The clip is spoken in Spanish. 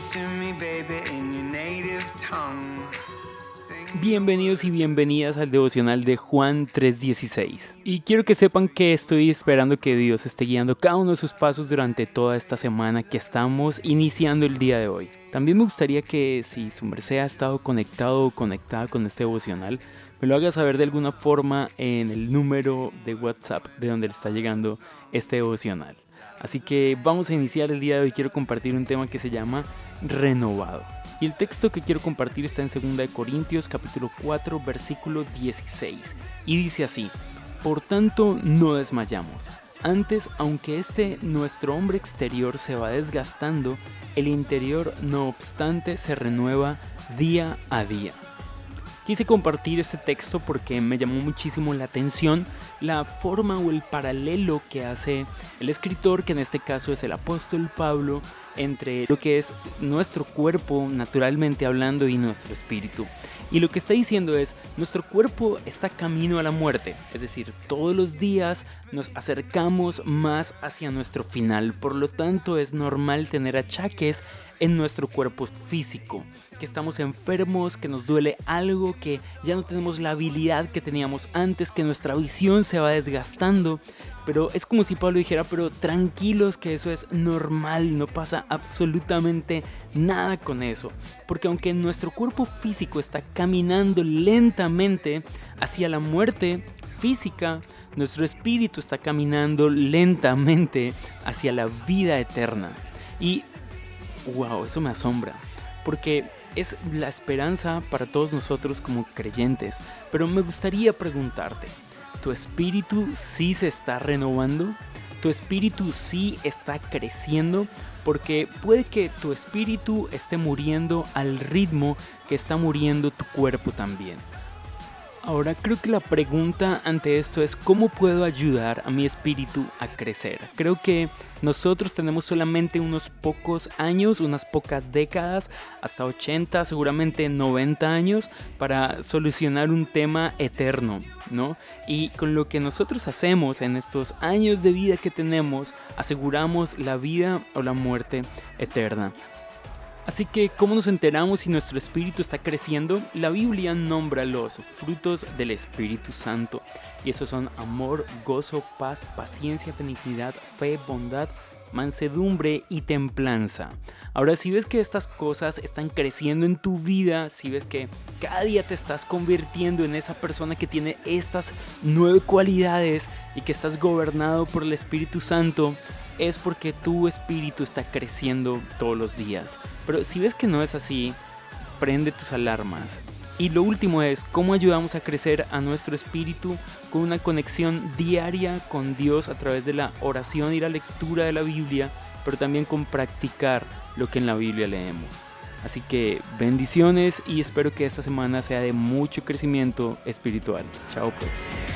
to me, baby, in your native tongue. Bienvenidos y bienvenidas al devocional de Juan 3:16. Y quiero que sepan que estoy esperando que Dios esté guiando cada uno de sus pasos durante toda esta semana que estamos iniciando el día de hoy. También me gustaría que si su merced ha estado conectado o conectada con este devocional, me lo haga saber de alguna forma en el número de WhatsApp de donde le está llegando este devocional. Así que vamos a iniciar el día de hoy. Quiero compartir un tema que se llama renovado. Y el texto que quiero compartir está en 2 Corintios capítulo 4 versículo 16 y dice así, Por tanto no desmayamos. Antes, aunque este nuestro hombre exterior se va desgastando, el interior no obstante se renueva día a día. Quise compartir este texto porque me llamó muchísimo la atención la forma o el paralelo que hace el escritor, que en este caso es el apóstol Pablo, entre lo que es nuestro cuerpo naturalmente hablando y nuestro espíritu. Y lo que está diciendo es, nuestro cuerpo está camino a la muerte, es decir, todos los días nos acercamos más hacia nuestro final, por lo tanto es normal tener achaques en nuestro cuerpo físico, que estamos enfermos, que nos duele algo, que ya no tenemos la habilidad que teníamos antes, que nuestra visión se va desgastando. Pero es como si Pablo dijera, pero tranquilos que eso es normal, no pasa absolutamente nada con eso. Porque aunque nuestro cuerpo físico está caminando lentamente hacia la muerte física, nuestro espíritu está caminando lentamente hacia la vida eterna. Y wow, eso me asombra, porque es la esperanza para todos nosotros como creyentes. Pero me gustaría preguntarte, ¿tu espíritu sí se está renovando? ¿Tu espíritu sí está creciendo? Porque puede que tu espíritu esté muriendo al ritmo que está muriendo tu cuerpo también. Ahora creo que la pregunta ante esto es cómo puedo ayudar a mi espíritu a crecer. Creo que nosotros tenemos solamente unos pocos años, unas pocas décadas, hasta 80, seguramente 90 años para solucionar un tema eterno, ¿no? Y con lo que nosotros hacemos en estos años de vida que tenemos, aseguramos la vida o la muerte eterna. Así que, ¿cómo nos enteramos si nuestro espíritu está creciendo? La Biblia nombra los frutos del Espíritu Santo. Y esos son amor, gozo, paz, paciencia, benignidad, fe, bondad, mansedumbre y templanza. Ahora, si ves que estas cosas están creciendo en tu vida, si ves que cada día te estás convirtiendo en esa persona que tiene estas nueve cualidades y que estás gobernado por el Espíritu Santo, es porque tu espíritu está creciendo todos los días. Pero si ves que no es así, prende tus alarmas. Y lo último es cómo ayudamos a crecer a nuestro espíritu con una conexión diaria con Dios a través de la oración y la lectura de la Biblia, pero también con practicar lo que en la Biblia leemos. Así que bendiciones y espero que esta semana sea de mucho crecimiento espiritual. Chao pues.